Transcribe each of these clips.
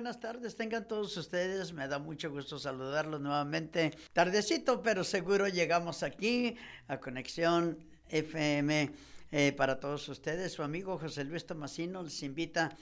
Buenas tardes. Tengan todos ustedes. Me da mucho gusto saludarlos nuevamente. Tardecito, pero seguro llegamos aquí a Conexión FM eh, para todos ustedes. Su amigo José Luis Tomasino les invita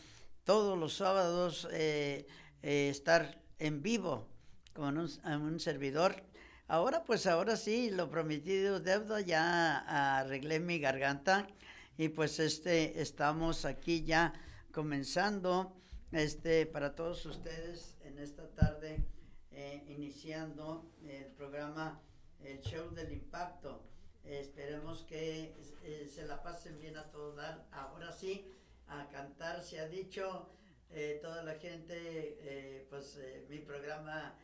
todos los sábados eh, eh, estar en vivo con un, un servidor. Ahora, pues ahora sí, lo prometido deuda, ya arreglé mi garganta y pues este estamos aquí ya comenzando este para todos ustedes en esta tarde eh, iniciando el programa el show del impacto. Esperemos que eh, se la pasen bien a todo dar. Ahora sí a cantar se ha dicho eh, toda la gente pues mi programa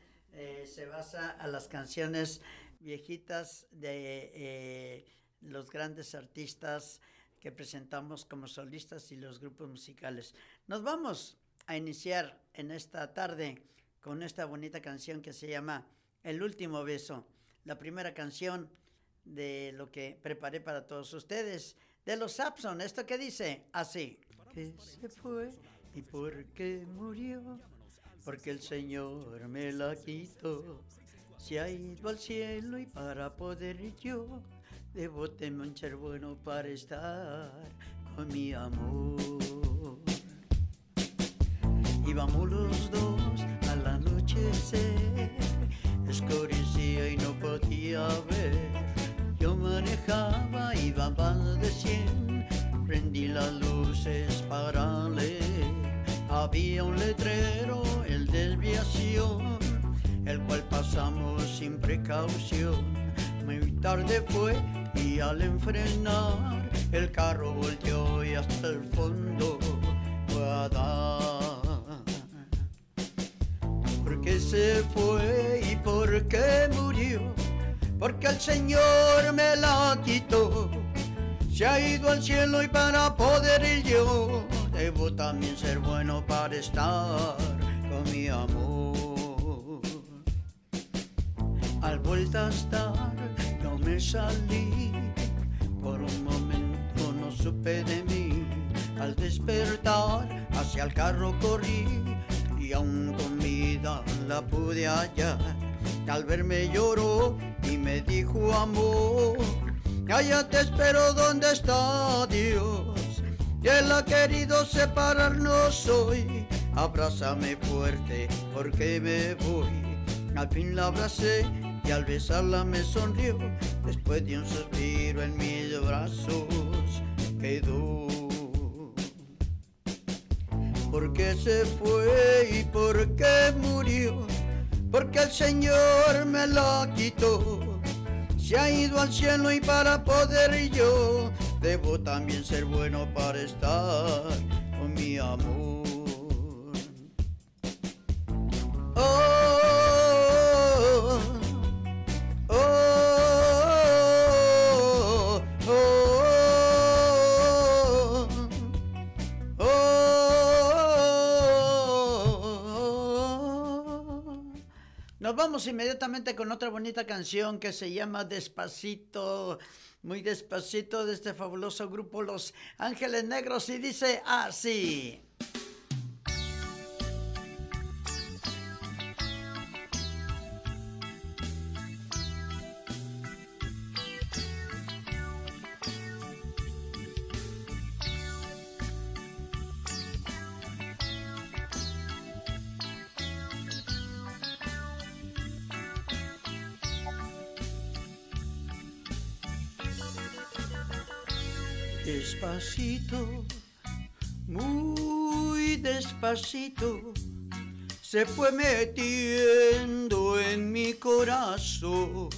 se basa a las canciones viejitas de los grandes artistas que presentamos como solistas y los grupos musicales. Nos vamos a iniciar en esta tarde con esta bonita canción que se llama El último beso, la primera canción de lo que preparé para todos ustedes, de los Sapson, esto que dice así. Que se fue y por qué murió, porque el Señor me la quitó. Se ha ido al cielo y para poder yo debo tener un ser bueno para estar con mi amor. Íbamos los dos al anochecer, escurecía y no podía ver. Yo manejaba, iba más de cien, prendí las luces para leer. Había un letrero, el desviación, el cual pasamos sin precaución. Muy tarde fue y al enfrenar, el carro volteó y hasta el fondo fue a dar. ¿Por qué se fue y por qué murió? Porque el Señor me la quitó. Se ha ido al cielo y para poder ir yo debo también ser bueno para estar con mi amor. Al vuelta a estar no me salí, por un momento no supe de mí. Al despertar hacia el carro corrí y aún con vida la pude hallar. Al verme lloró y me dijo amor, allá te espero donde está Dios. Y Él ha querido separarnos hoy. Abrázame fuerte porque me voy. Al fin la abracé y al besarla me sonrió. Después de un suspiro en mis brazos quedó. ¿Por qué se fue y por qué murió? Porque el Señor me la quitó. Se ha ido al cielo y para poder yo debo también ser bueno para estar con mi amor. Oh, Nos vamos inmediatamente con otra bonita canción que se llama Despacito, muy despacito de este fabuloso grupo Los Ángeles Negros y dice así. Despacito, se fue metiendo en mi corazón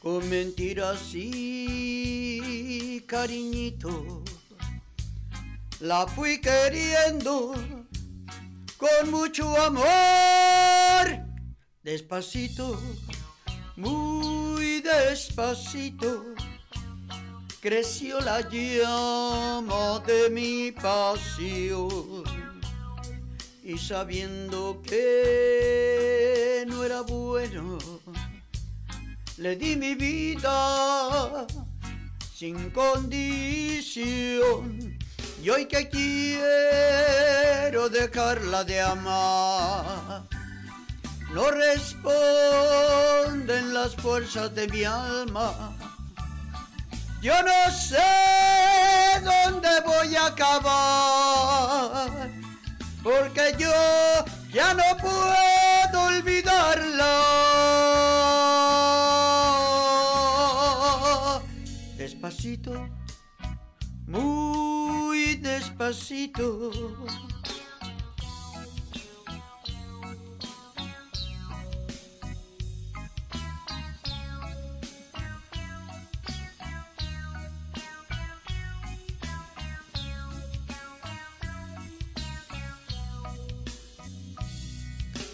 con mentiras y cariñito. La fui queriendo con mucho amor, despacito, muy despacito. Creció la llama de mi pasión y sabiendo que no era bueno le di mi vida sin condición. Y hoy que quiero dejarla de amar, no responden las fuerzas de mi alma. Yo no sé dónde voy a acabar, porque yo ya no puedo olvidarla. Despacito, muy despacito.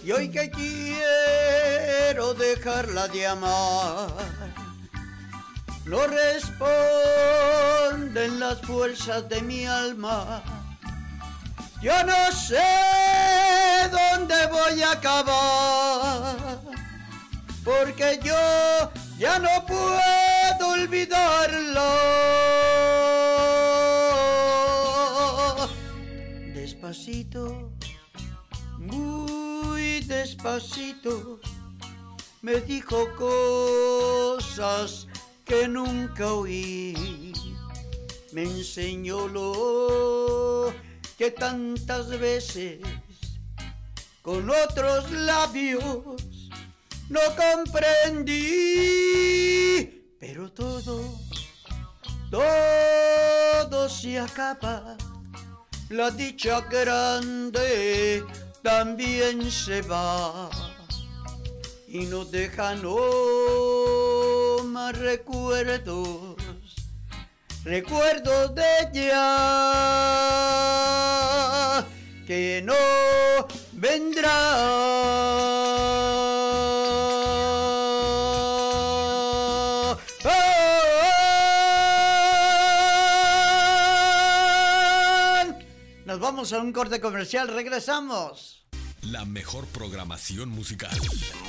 Y hoy que quiero dejarla de amar, no responden las fuerzas de mi alma. Yo no sé dónde voy a acabar, porque yo ya no puedo olvidarlo. Despacito, despacito, me dijo cosas que nunca oí. Me enseñó lo que tantas veces con otros labios no comprendí. Pero todo, todo se acaba. La dicha grande también se va y nos deja no más recuerdos, recuerdos de ella que no vendrá. Vamos a un corte comercial, regresamos. La mejor programación musical.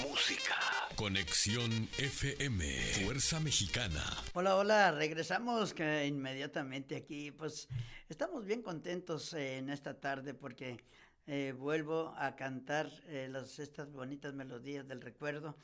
Música. Conexión FM. Fuerza Mexicana. Hola, hola, regresamos que inmediatamente aquí. Pues estamos bien contentos eh, en esta tarde porque eh, vuelvo a cantar eh, las, estas bonitas melodías del recuerdo.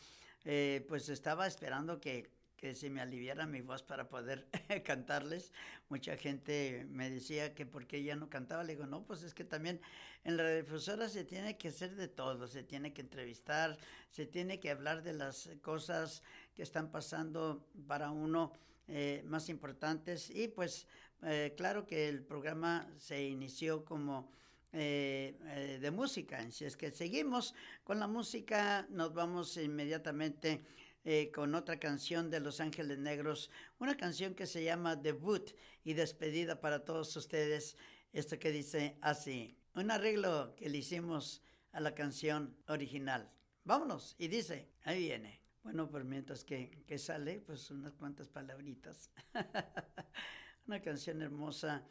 Eh, pues estaba esperando que, que se me aliviara mi voz para poder cantarles. Mucha gente me decía que por qué ya no cantaba. Le digo, no, pues es que también en la difusora se tiene que hacer de todo. Se tiene que entrevistar, se tiene que hablar de las cosas que están pasando para uno eh, más importantes. Y pues eh, claro que el programa se inició como... Eh, eh, de música. Si es que seguimos con la música, nos vamos inmediatamente eh, con otra canción de Los Ángeles Negros, una canción que se llama Debut y despedida para todos ustedes. Esto que dice así, un arreglo que le hicimos a la canción original. Vámonos, y dice, ahí viene. Bueno, pues mientras que, que sale, pues unas cuantas palabritas. una canción hermosa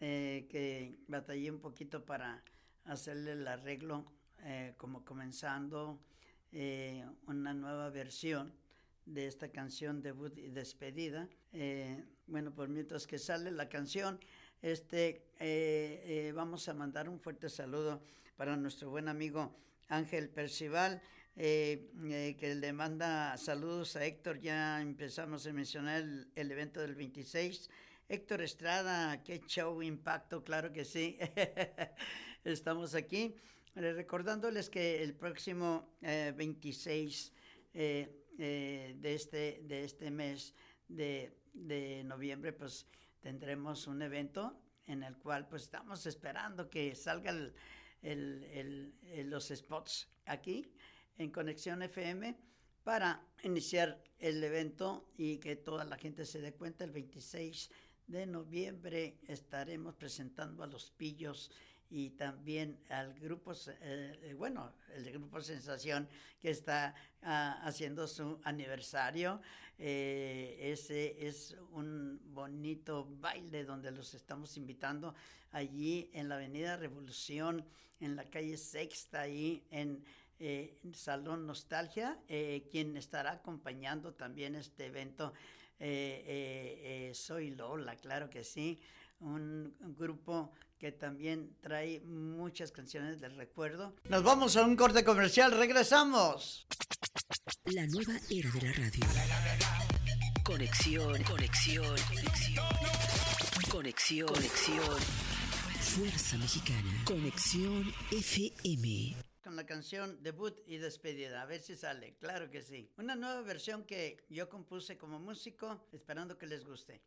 eh, que batallé un poquito para hacerle el arreglo, eh, como comenzando eh, una nueva versión de esta canción debut y despedida. Eh, bueno, pues mientras que sale la canción, este, eh, eh, vamos a mandar un fuerte saludo para nuestro buen amigo Ángel Percival, eh, eh, que le manda saludos a Héctor. Ya empezamos a mencionar el, el evento del 26. Héctor Estrada, qué show, impacto, claro que sí. Estamos aquí recordándoles que el próximo eh, 26 eh, eh, de, este, de este mes de, de noviembre, pues tendremos un evento en el cual pues estamos esperando que salgan los spots aquí en Conexión FM para iniciar el evento y que toda la gente se dé cuenta. El 26 de noviembre estaremos presentando a los pillos y también al grupo, eh, eh, bueno, el grupo Sensación que está ah, haciendo su aniversario. Eh, ese es un bonito baile donde los estamos invitando allí en la Avenida Revolución, en la calle Sexta, ahí en Salón Nostalgia, quien estará acompañando también este evento. soy Lola, claro que sí, un grupo que también trae muchas canciones del recuerdo. Nos vamos a un corte comercial, regresamos. La nueva era de la radio. Conexión, conexión, conexión. Conexión, conexión. Fuerza Mexicana. Conexión FM. Con la canción debut y despedida, a ver si sale, claro que sí. Una nueva versión que yo compuse como músico, esperando que les guste.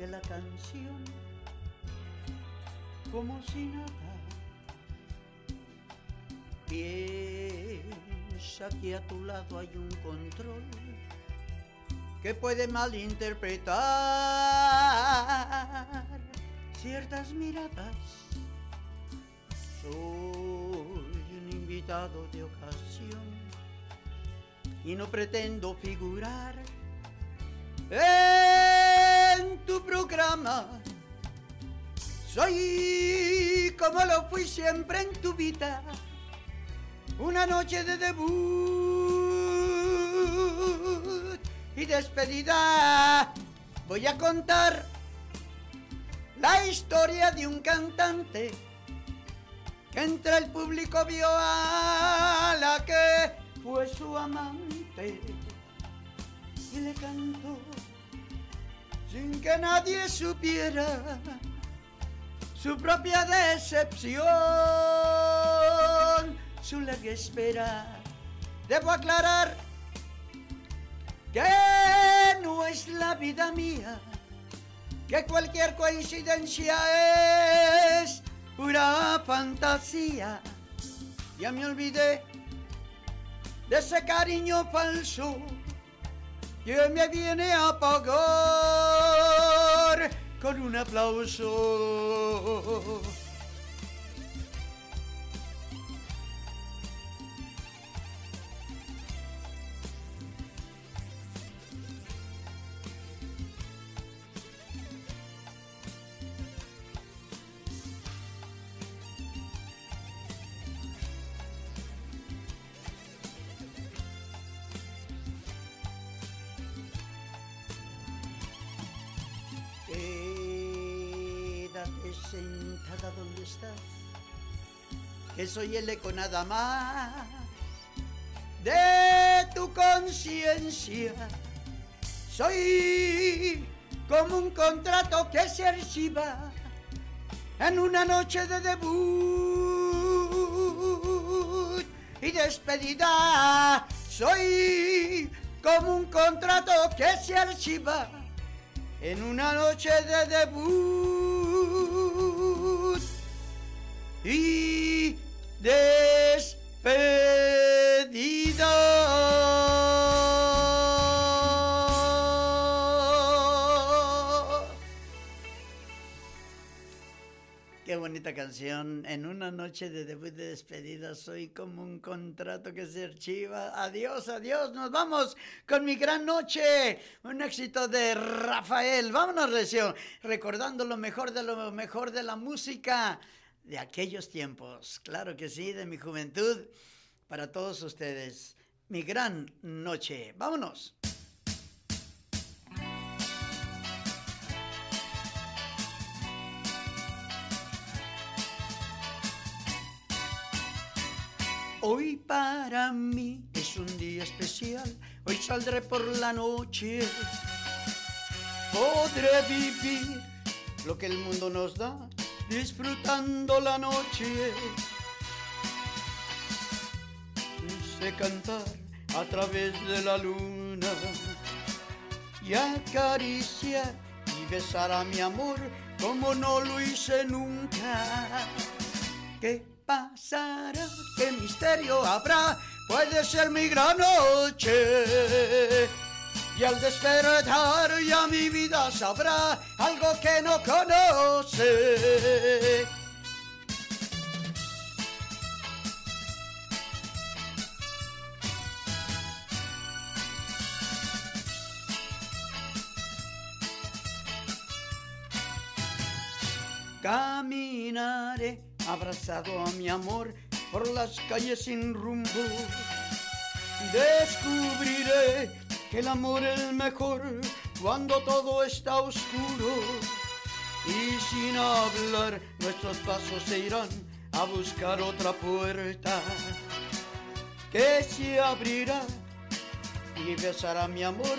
De la canción, como si nada. Piensa que a tu lado hay un control que puede malinterpretar ciertas miradas. Soy un invitado de ocasión y no pretendo figurar en tu programa. Soy como lo fui siempre en tu vida, una noche de debut y despedida. Voy a contar la historia de un cantante que entre el público vio a la que fue su amante y le cantó sin que nadie supiera su propia decepción, su larga espera. Debo aclarar que no es la vida mía, que cualquier coincidencia es pura fantasía. Ya me olvidé de ese cariño falso que me viene a pagar con un aplauso. Soy el eco nada más de tu conciencia. Soy como un contrato que se archiva en una noche de debut y despedida. Soy como un contrato que se archiva en una noche de debut y despedida. Qué bonita canción. En una noche de debut de despedida soy como un contrato que se archiva. Adiós, adiós. Nos vamos con mi gran noche. Un éxito de Rafael. Vámonos, Recio. Recordando lo mejor de lo mejor de la música de aquellos tiempos. Claro que sí, de mi juventud. Para todos ustedes. Mi gran noche. Vámonos. Hoy para mí es un día especial hoy saldré por la noche. Podré vivir lo que el mundo nos da, disfrutando la noche. Sé cantar a través de la luna y acariciar y besar a mi amor como no lo hice nunca. ¿Qué pasará? ¿Qué misterio habrá? Puede ser mi gran noche. Y al despertar ya mi vida sabrá algo que no conoce. Caminaré abrazado a mi amor por las calles sin rumbo. Descubriré que el amor es mejor cuando todo está oscuro. Y sin hablar nuestros pasos se irán a buscar otra puerta que se abrirá y besará mi amor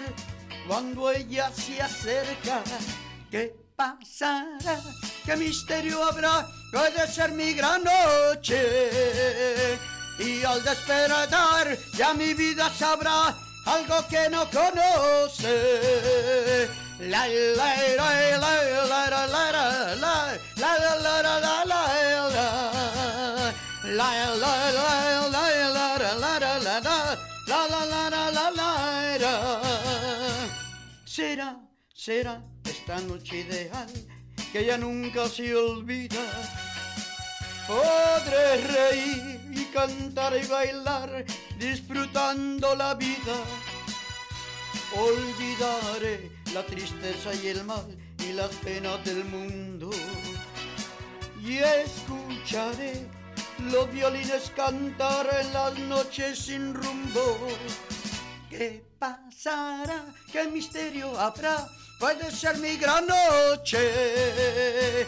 cuando ella se acerca. ¿Qué pasará? ¿Qué misterio habrá? Puede ser mi gran noche. Y al despertar ya mi vida sabrá algo que no conoce. La la la la la la la la la la la la la la la la la la la Será, será esta noche ideal que ya nunca se olvida. Podré reír y cantar y bailar disfrutando la vida. Olvidaré la tristeza y el mal y las penas del mundo. Y escucharé los violines cantar en las noches sin rumbo. ¿Qué pasará? ¿Qué misterio habrá? Puede ser mi gran noche.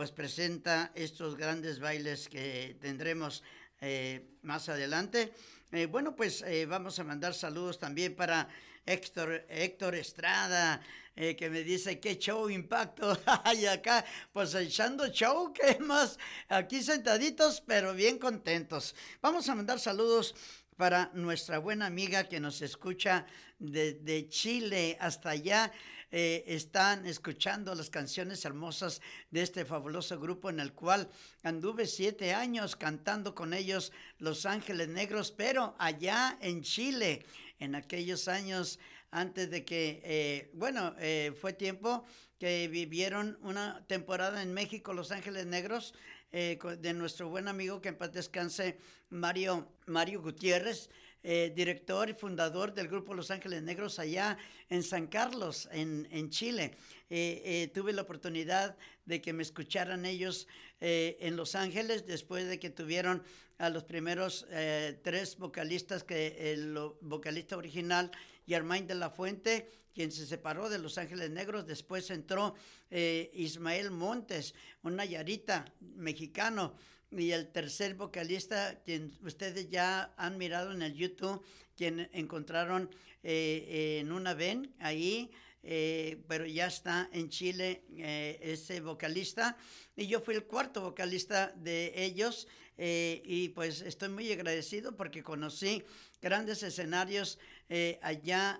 pues presenta estos grandes bailes que tendremos más adelante. bueno, pues vamos a mandar saludos también para Héctor, Héctor Estrada, que me dice qué show impacto. y acá, pues echando show, que más aquí sentaditos, pero bien contentos. Vamos a mandar saludos para nuestra buena amiga que nos escucha desde de Chile hasta allá. Eh, están escuchando las canciones hermosas de este fabuloso grupo en el cual anduve siete años cantando con ellos Los Ángeles Negros, pero allá en Chile, en aquellos años antes de que, eh, bueno, eh, fue tiempo que vivieron una temporada en México Los Ángeles Negros de nuestro buen amigo que en paz descanse Mario, Mario Gutiérrez. Director y fundador del grupo Los Ángeles Negros allá en San Carlos, en, en Chile. tuve la oportunidad de que me escucharan ellos en Los Ángeles después de que tuvieron a los primeros tres vocalistas, que el vocalista original, Germain de la Fuente, quien se separó de Los Ángeles Negros, después entró Ismael Montes, un nayarita mexicano, y el tercer vocalista, quien ustedes ya han mirado en el YouTube, quien encontraron eh, en una ven ahí, eh, pero ya está en Chile eh, ese vocalista. Y yo fui el cuarto vocalista de ellos y pues estoy muy agradecido porque conocí grandes escenarios allá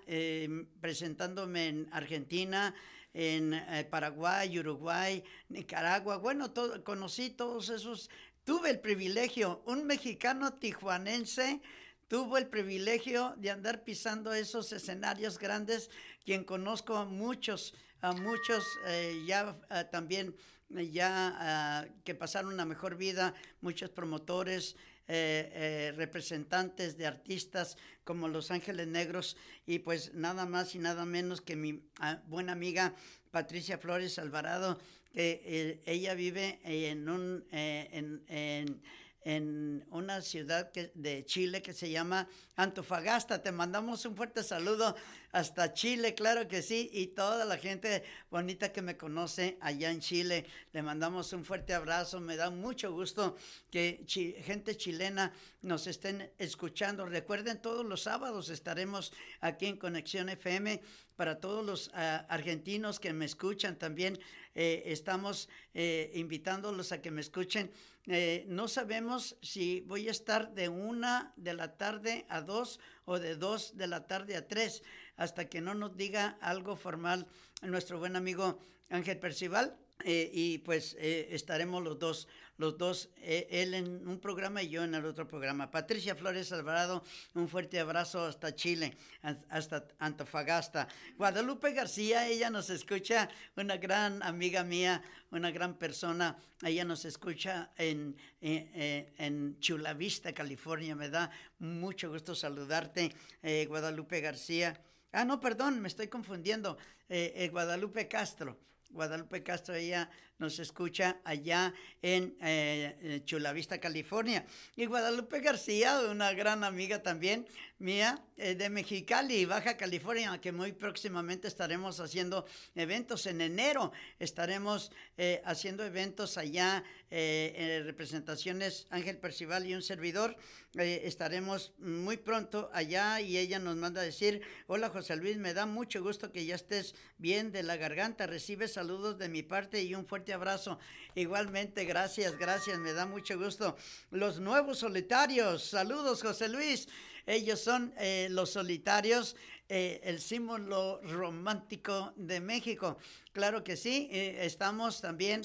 presentándome en Argentina, en Paraguay, Uruguay, Nicaragua. Bueno, todo, conocí todos esos tuve el privilegio, un mexicano tijuanense tuvo el privilegio de andar pisando esos escenarios grandes, quien conozco a muchos, a muchos eh, ya también ya que pasaron una mejor vida, muchos promotores, eh, representantes de artistas como Los Ángeles Negros y pues nada más y nada menos que mi ah, buena amiga Patricia Flores Alvarado, ella vive en un... en en una ciudad que, de Chile que se llama Antofagasta. Te mandamos un fuerte saludo hasta Chile, claro que sí, y toda la gente bonita que me conoce allá en Chile. Le mandamos un fuerte abrazo. Me da mucho gusto que gente chilena nos estén escuchando. Recuerden, todos los sábados estaremos aquí en Conexión FM para todos los ah, argentinos que me escuchan también. Eh, estamos eh, invitándolos a que me escuchen. Eh, no sabemos si voy a estar de una de la tarde a dos o de dos de la tarde a tres, hasta que no nos diga algo formal nuestro buen amigo Ángel Percival. Eh, y pues eh, estaremos los dos, los dos, eh, él en un programa y yo en el otro programa. Patricia Flores Alvarado, un fuerte abrazo hasta Chile, hasta Antofagasta. Guadalupe García, ella nos escucha, una gran amiga mía, una gran persona, ella nos escucha en, en Chula Vista, California. Me da mucho gusto saludarte, Guadalupe García. Ah, no, perdón, me estoy confundiendo. Guadalupe Castro. Guadalupe Castro, ella nos escucha allá en eh, Chulavista, California. Y Guadalupe García, una gran amiga también mía, eh, de Mexicali, Baja California, que muy próximamente estaremos haciendo eventos. En enero estaremos eh, haciendo eventos allá, en representaciones Ángel Percival y un servidor. estaremos muy pronto allá y ella nos manda a decir, hola José Luis, me da mucho gusto que ya estés bien de la garganta, recibes saludos de mi parte y un fuerte abrazo. Igualmente, gracias, gracias, me da mucho gusto. Los nuevos solitarios, saludos José Luis. Ellos son eh, los solitarios, eh, el símbolo romántico de México. Claro que sí, eh, estamos también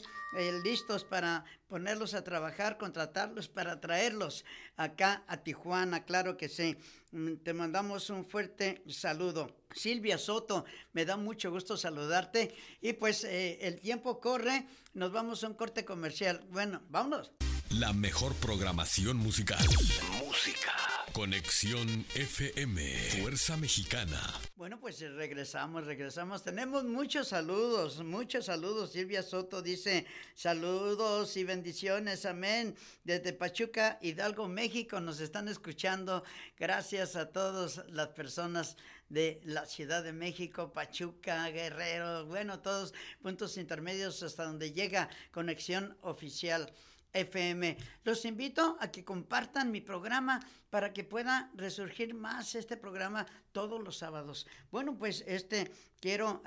listos para ponerlos a trabajar, contratarlos para traerlos acá a Tijuana, claro que sí. Mm, te mandamos un fuerte saludo. Silvia Soto, me da mucho gusto saludarte. Y pues eh, el tiempo corre, nos vamos a un corte comercial. Bueno, vámonos. La mejor programación musical. Música. Conexión FM, Fuerza Mexicana. Bueno, pues regresamos, regresamos. Tenemos muchos saludos, muchos saludos. Silvia Soto dice saludos y bendiciones, amén. Desde Pachuca, Hidalgo, México, nos están escuchando. Gracias a todas las personas de la Ciudad de México, Pachuca, Guerrero, bueno, todos puntos intermedios hasta donde llega conexión oficial. FM. Los invito a que compartan mi programa para que pueda resurgir más este programa todos los sábados. Bueno, pues este quiero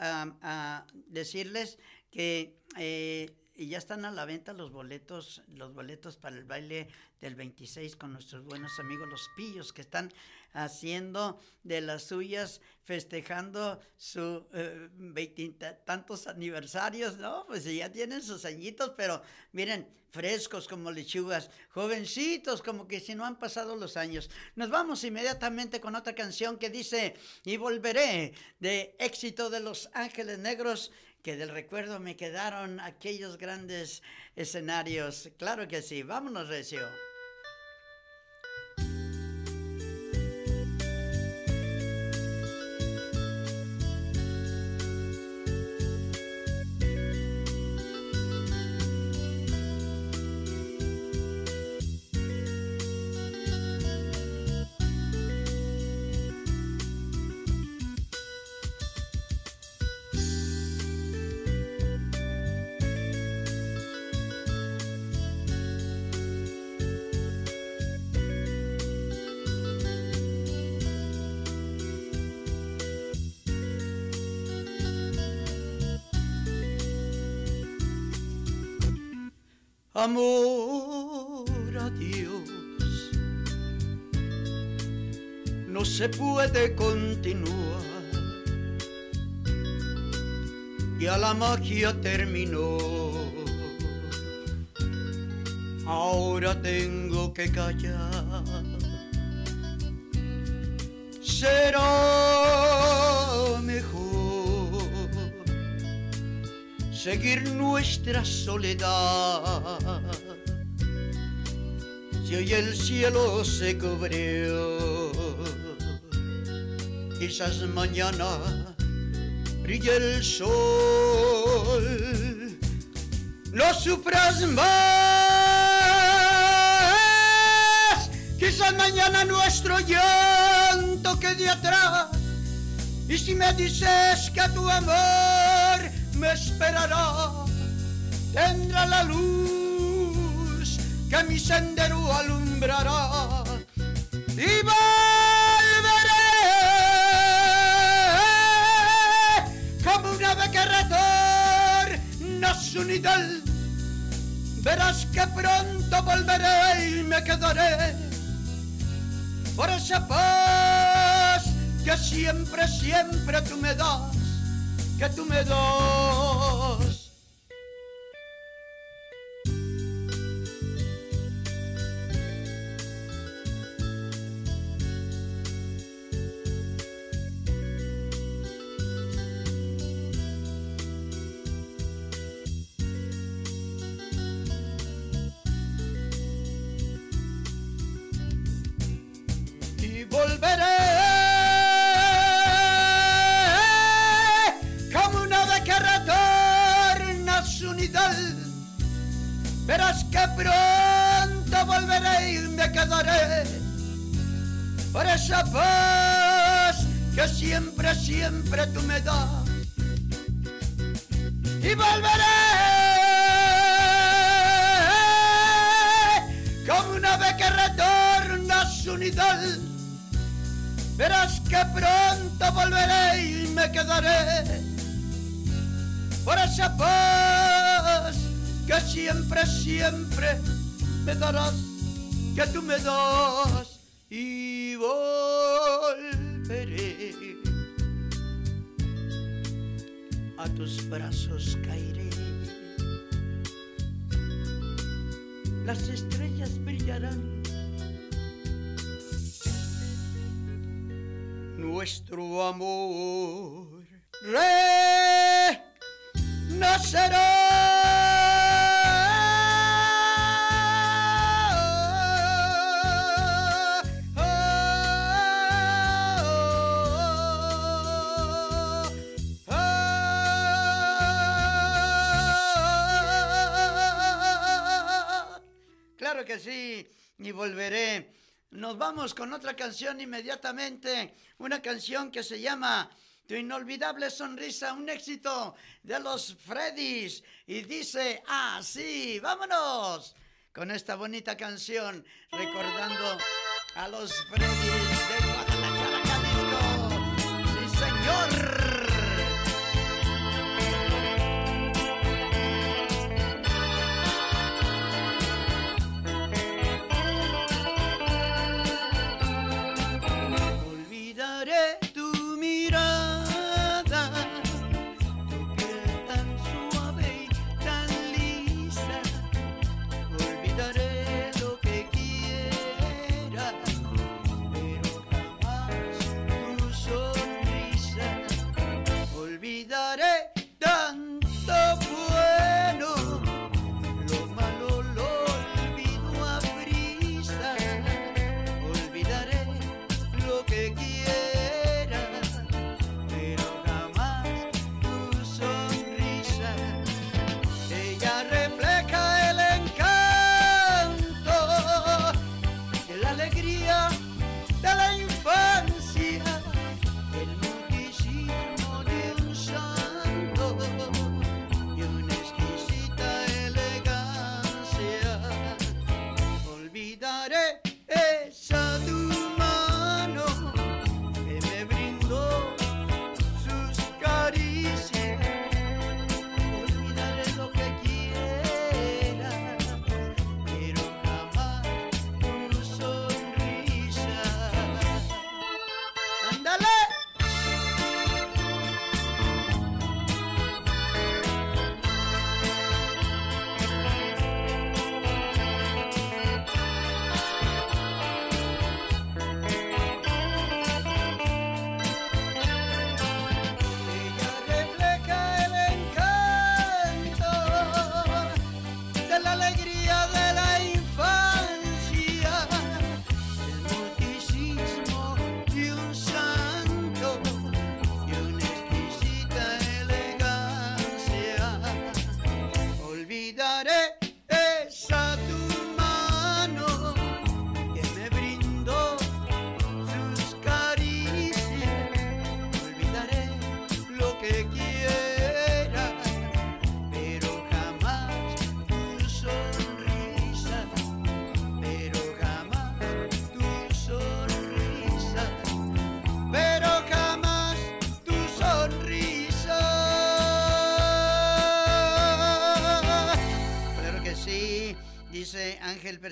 decirles que eh, ya están a la venta los boletos, los boletos para el baile del 26 con nuestros buenos amigos los pillos que están haciendo de las suyas, festejando su eh, tantos aniversarios, ¿no? Pues ya tienen sus añitos, pero miren, frescos como lechugas, jovencitos como que si no han pasado los años. Nos vamos inmediatamente con otra canción que dice, y volveré, de éxito de Los Ángeles Negros que del recuerdo me quedaron aquellos grandes escenarios. Claro que sí, vámonos, Recio. Amor a Dios. No se puede continuar. Ya la magia terminó. Ahora tengo que callar. Será seguir nuestra soledad. si hoy el cielo se cubrió, quizás mañana brille el sol, no sufras más, quizás mañana nuestro llanto quede atrás, y si me dices que tu amor me esperará, tendrá la luz que mi sendero alumbrará. Y volveré como una ave que retorna su. Verás que pronto volveré y me quedaré por esa paz que siempre, siempre tú me das, que tú me das. Siempre, siempre tú me das. Y volveré como una ave que retorna a su nidal. Verás que pronto volveré y me quedaré por esa paz que siempre, siempre me darás, que tú me das y volveré. Tus brazos caeré. Las estrellas brillarán. Nuestro amor renacerá. Que sí, y volveré. Nos vamos con otra canción inmediatamente, una canción que se llama Tu inolvidable sonrisa, un éxito de los Freddys. Y dice así, vámonos con esta bonita canción, recordando a los Freddys de Guadalajara, Jalisco. Sí, señor.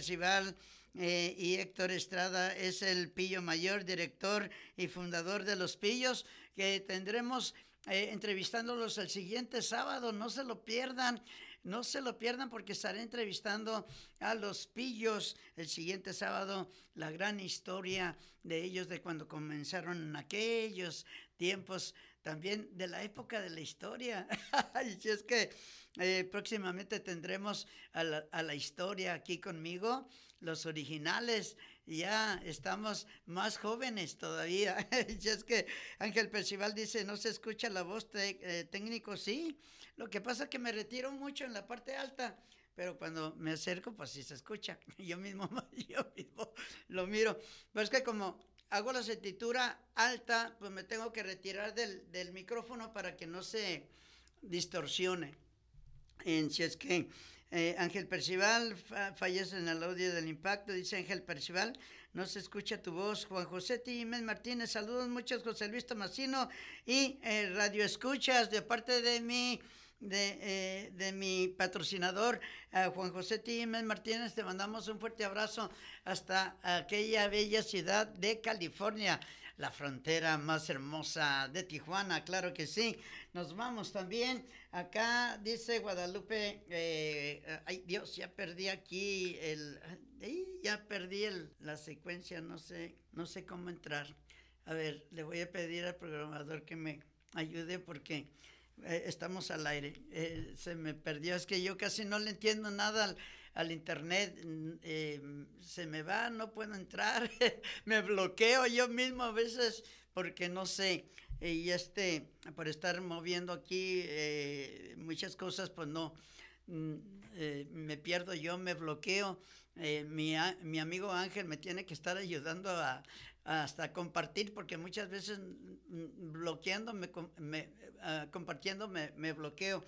Percival. Eh, y Héctor Estrada es el pillo mayor, director y fundador de Los Pillos, que tendremos eh, entrevistándolos el siguiente sábado, no se lo pierdan. No se lo pierdan porque estaré entrevistando a los pillos el siguiente sábado, la gran historia de ellos de cuando comenzaron en aquellos tiempos, también de la época de la historia. y es que eh, próximamente tendremos a la, a la historia aquí conmigo, los originales ya estamos más jóvenes todavía. y es que Ángel Percival dice, no se escucha la voz eh, técnico, sí. Lo que pasa es que me retiro mucho en la parte alta, pero cuando me acerco, pues sí se escucha. Yo mismo, yo mismo lo miro. Pero es que como hago la setitura alta, pues me tengo que retirar del, del micrófono para que no se distorsione. En, si es que eh, Ángel Percival fallece en el audio del impacto, dice Ángel Percival, no se escucha tu voz. Juan José Timénez Martínez, saludos muchos, José Luis Tomasino y eh, Radio Escuchas de parte de mi de, eh, de mi patrocinador, Juan José Timénez Martínez. Te mandamos un fuerte abrazo hasta aquella bella ciudad de California, la frontera más hermosa de Tijuana, claro que sí. Nos vamos también. Acá dice Guadalupe, eh, ay Dios, ya perdí aquí el, ya perdí el, la secuencia, no sé, no sé cómo entrar. A ver, le voy a pedir al programador que me ayude porque eh, estamos al aire. Eh, se me perdió, es que yo casi no le entiendo nada al, internet. Mm, eh, se me va, no puedo entrar. me bloqueo yo mismo a veces porque no sé. y este, por estar moviendo aquí muchas cosas, pues no. Mm, me pierdo yo, me bloqueo. mi, mi amigo Ángel me tiene que estar ayudando a, hasta compartir, porque muchas veces bloqueando, me, ah, compartiendo me, bloqueo.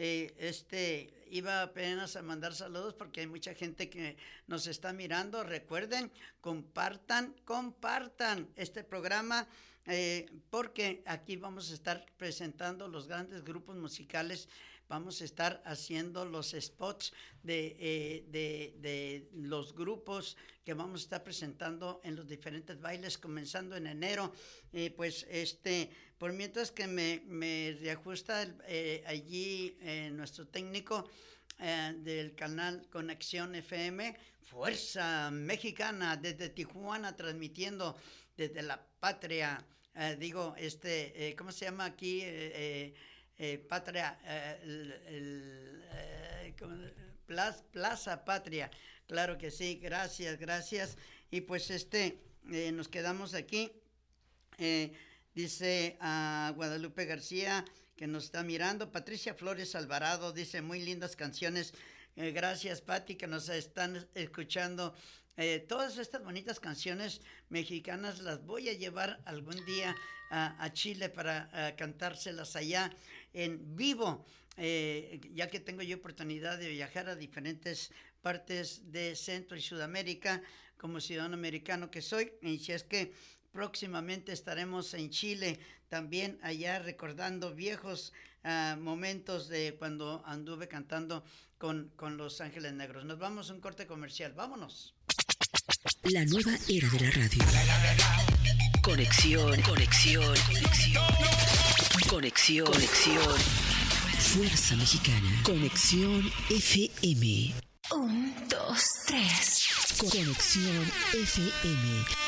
Eh, este, iba apenas a mandar saludos porque hay mucha gente que nos está mirando. Recuerden, compartan, compartan este programa eh, porque aquí vamos a estar presentando los grandes grupos musicales vamos a estar haciendo los spots de, eh, de, de, los grupos que vamos a estar presentando en los diferentes bailes comenzando en enero. Pues este, por mientras que me, me reajusta eh, allí nuestro técnico, del canal Conexión FM, Fuerza Mexicana desde Tijuana, transmitiendo desde la patria, digo, este, ¿cómo se llama aquí? Eh, Patria, eh, eh, Plaza, Patria, claro que sí, gracias, gracias. Y pues este, nos quedamos aquí. Dice a Guadalupe García que nos está mirando. Patricia Flores Alvarado dice muy lindas canciones. gracias, Patti, que nos están escuchando eh, todas estas bonitas canciones mexicanas las voy a llevar algún día a, Chile para cantárselas allá en vivo, eh, ya que tengo yo oportunidad de viajar a diferentes partes de Centro y Sudamérica como ciudadano americano que soy. Y si es que próximamente estaremos en Chile, también allá recordando viejos ah, momentos de cuando anduve cantando con, con Los Ángeles Negros. Nos vamos a un corte comercial, vámonos. La nueva era de la radio. Conexión, conexión, conexión. Conexión, conexión. Fuerza Mexicana. Conexión FM. Un, dos, tres. Conexión FM.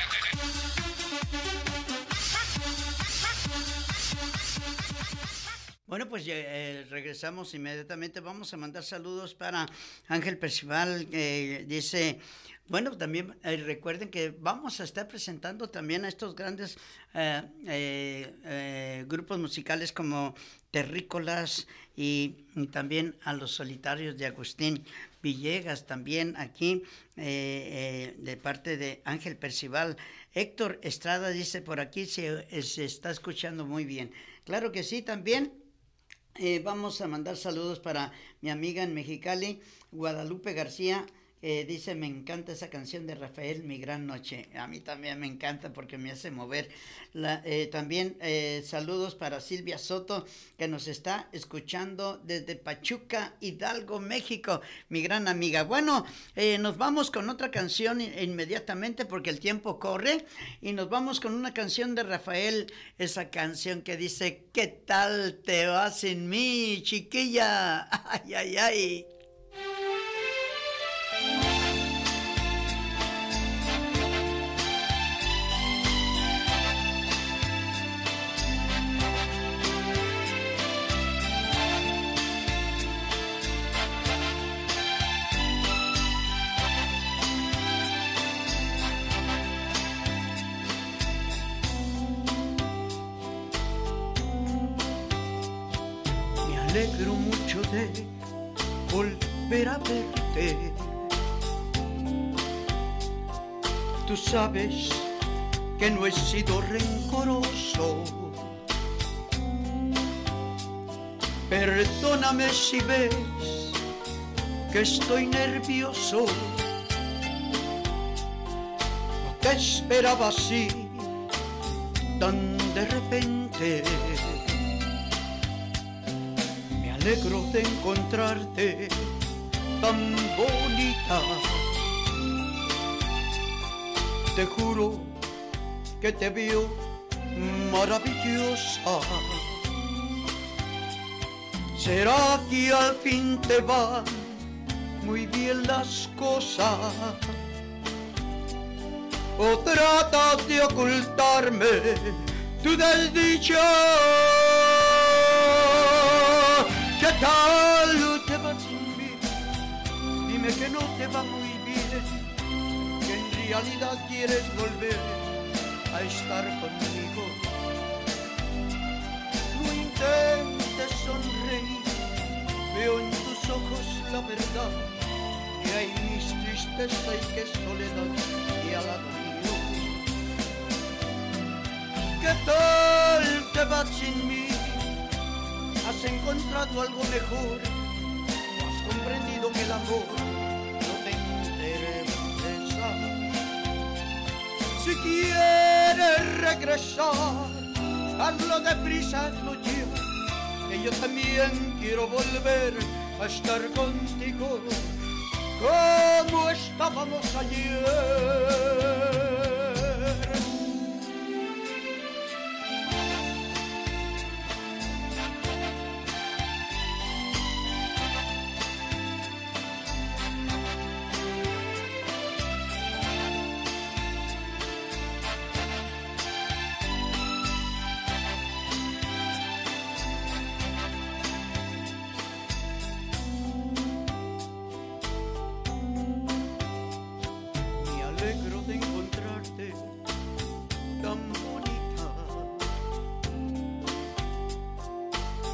Bueno, pues eh, regresamos inmediatamente. Vamos a mandar saludos para Ángel Percival. Eh, dice, bueno, también eh, recuerden que vamos a estar presentando también a estos grandes grupos musicales como Terrícolas y, también a los solitarios de Agustín. Villegas también aquí eh, eh, de parte de Ángel Percival. Héctor Estrada dice por aquí se está escuchando muy bien. Claro que sí, también vamos a mandar saludos para mi amiga en Mexicali, Guadalupe García dice, me encanta esa canción de Rafael, Mi Gran Noche. A mí también me encanta porque me hace mover. La, eh, también eh, saludos para Silvia Soto, que nos está escuchando desde Pachuca, Hidalgo, México, mi gran amiga. Bueno, eh, nos vamos con otra canción inmediatamente porque el tiempo corre y nos vamos con una canción de Rafael, esa canción que dice, ¿qué tal te vas sin mí, chiquilla? Ay, ay, ay. Perdóname si ves que estoy nervioso. No te esperaba así, tan de repente alegro de encontrarte tan bonita. Te juro que te veo maravillosa. ¿Será que al fin te van muy bien las cosas? ¿O tratas de ocultarme tu desdicha? ¿Qué tal te va sin mí? Dime que no te va muy bien, que en realidad quieres volver a estar conmigo. No intentes sonreír, veo en tus ojos la verdad, que hay mis tristeza y que soledad y al lado mío. ¿Qué tal te va sin mí? has encontrado algo mejor, no has comprendido que el amor no te interesa. Si quieres regresar, hazlo deprisa, hazlo ya, yo también quiero volver a estar contigo como estábamos ayer.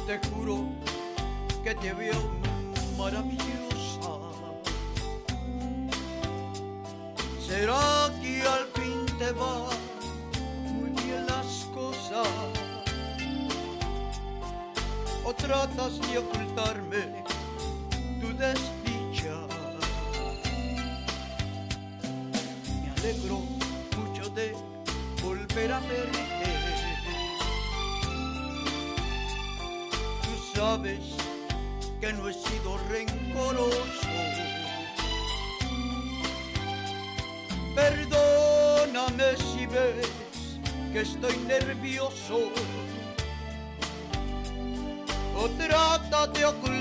te juro que te veo maravillosa. Será que al fin te va muy bien las cosas. O tratas de ocultarme tu desdicha. Me alegro ¿Qué tal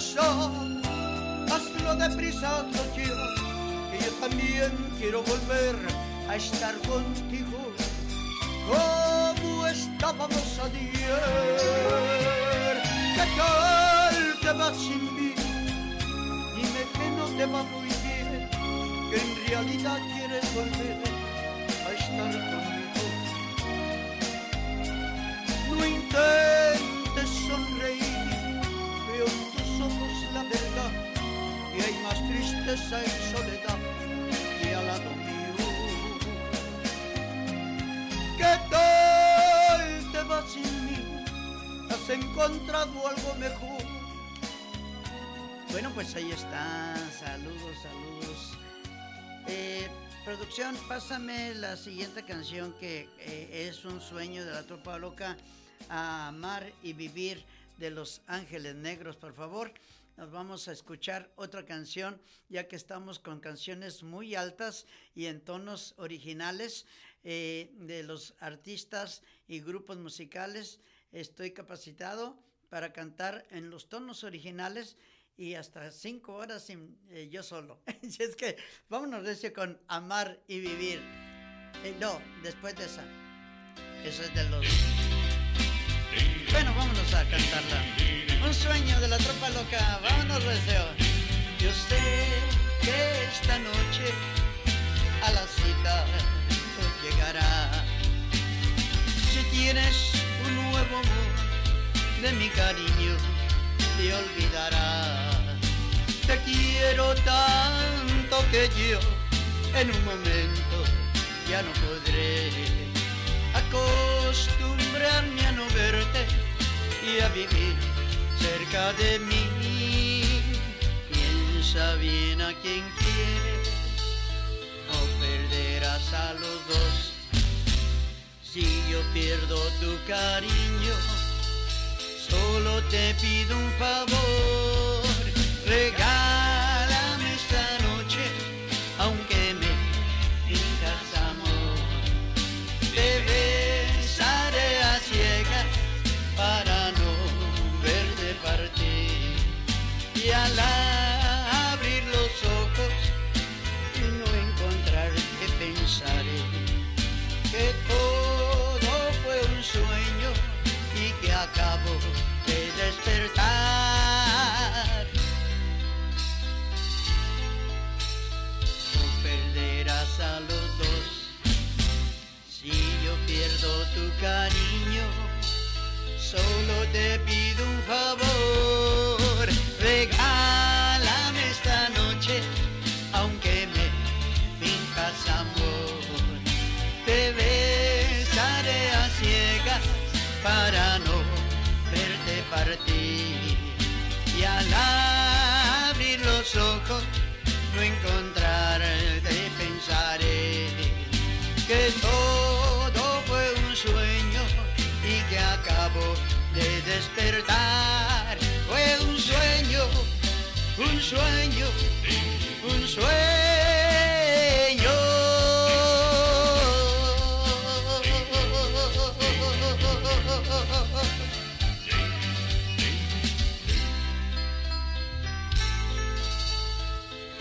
regresar, hazlo deprisa, ya, que yo también quiero volver a estar contigo como estábamos ayer. ¿Qué tal te vas sin mí? Dime que no te va muy bien, que en realidad quieres volver a estar conmigo. Tristeza y soledad que al lado mío. ¿Qué tal te vas sin mí? ¿Has encontrado algo mejor? Bueno, pues ahí está. Saludos, saludos. Eh, producción, pásame la siguiente canción que eh, es un sueño de la tropa loca, a amar y vivir de los Ángeles Negros, por favor. Nos vamos a escuchar otra canción, ya que estamos con canciones muy altas y en tonos originales eh, de los artistas y grupos musicales. Estoy capacitado para cantar en los tonos originales y hasta cinco horas sin, eh, yo solo. si es que vámonos recio con Amar y Vivir. Eh, no, después de esa. Eso es de los... Bueno, vámonos a cantarla. De la tropa loca. Vámonos recio. Yo sé que esta noche a la cita llegará. Si tienes un nuevo amor de mi cariño, te olvidará. Te quiero tanto que yo en un momento ya no podré acostumbrarme a no verte y a vivir cerca de mí. Piensa bien a quien quieres o perderás a los dos. Si yo pierdo tu cariño, solo te pido un favor. Regálame tu cariño. Solo te pido un favor, regálame sueño, un sueño.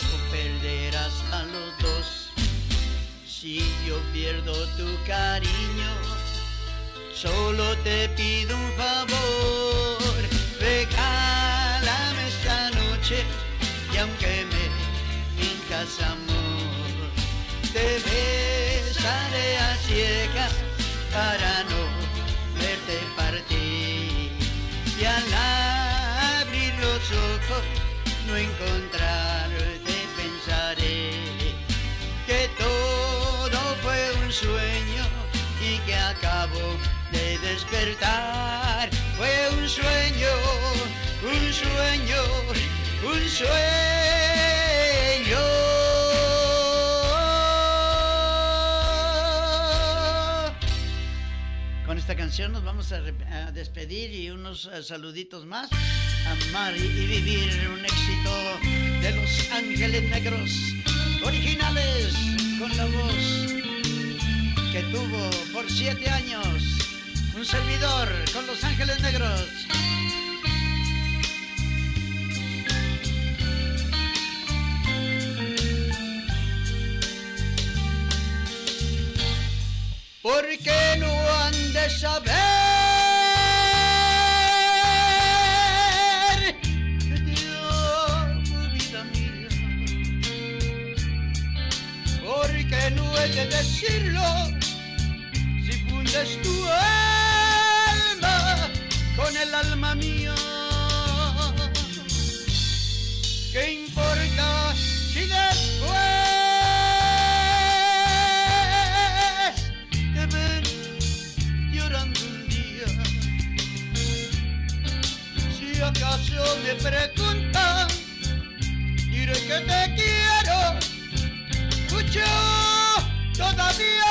No perderás a los dos si yo pierdo tu cariño. Solo te pido un favor, te besaré a ciegas para no verte partir. Y al abrir los ojos, no encontrarte, pensaré que todo fue un sueño y que acabo de despertar. Fue un sueño, un sueño, un sueño. Esta canción nos vamos a, despedir y unos eh, saluditos más. Amar y, y vivir un éxito de los Ángeles Negros, originales con la voz que tuvo por siete años un servidor con Los Ángeles Negros. ¿Por qué no han de saber? de decirlo si fundes tu alma con el alma mía. Acaso me preguntan, diré que te quiero. Mucho todavía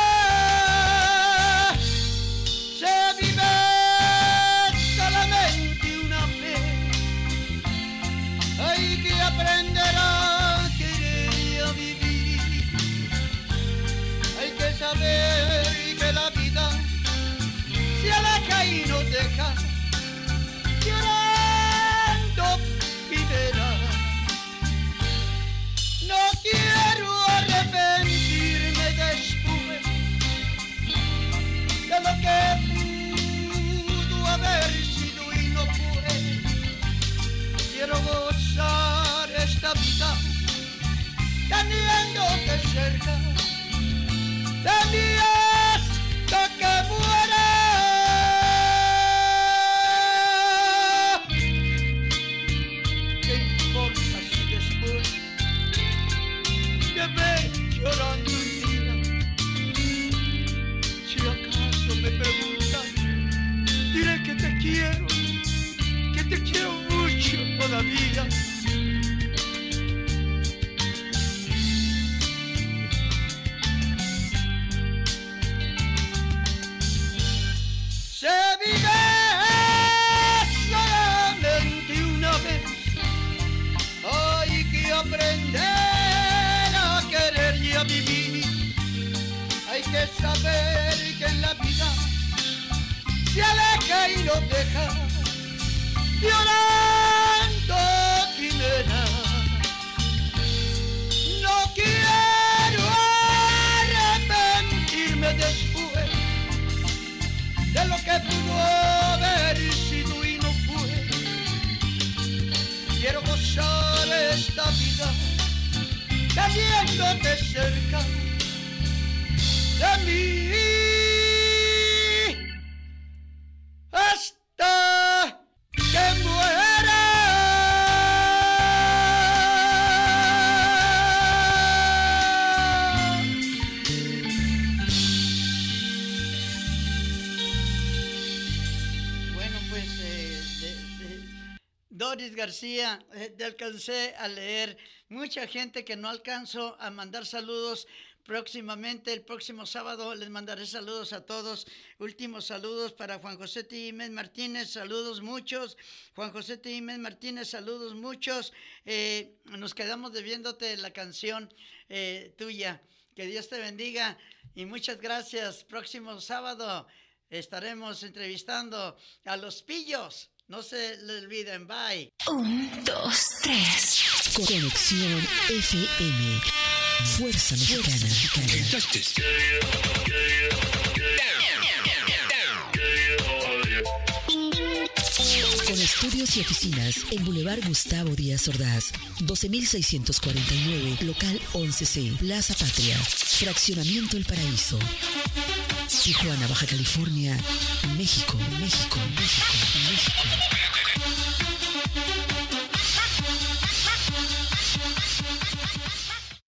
gozar esta vida teniéndote cerca de mí. García, eh, te alcancé a leer. Mucha gente que no alcanzo a mandar saludos. Próximamente, el próximo sábado, les mandaré saludos a todos. Últimos saludos para Juan José Timénez Martínez, saludos muchos. Juan José Timénez Martínez, saludos muchos. Eh, nos quedamos debiéndote la canción eh, tuya. Que Dios te bendiga y muchas gracias. Próximo sábado estaremos entrevistando a los pillos. No se le olviden, bye. Un, dos, tres. Conexión FM. Fuerza Mexicana. Con estudios y oficinas en Boulevard Gustavo Díaz Ordaz, 12649, local 11C, Plaza Patria, Fraccionamiento El Paraíso. Tijuana, Baja California, México, México, México, Sessions.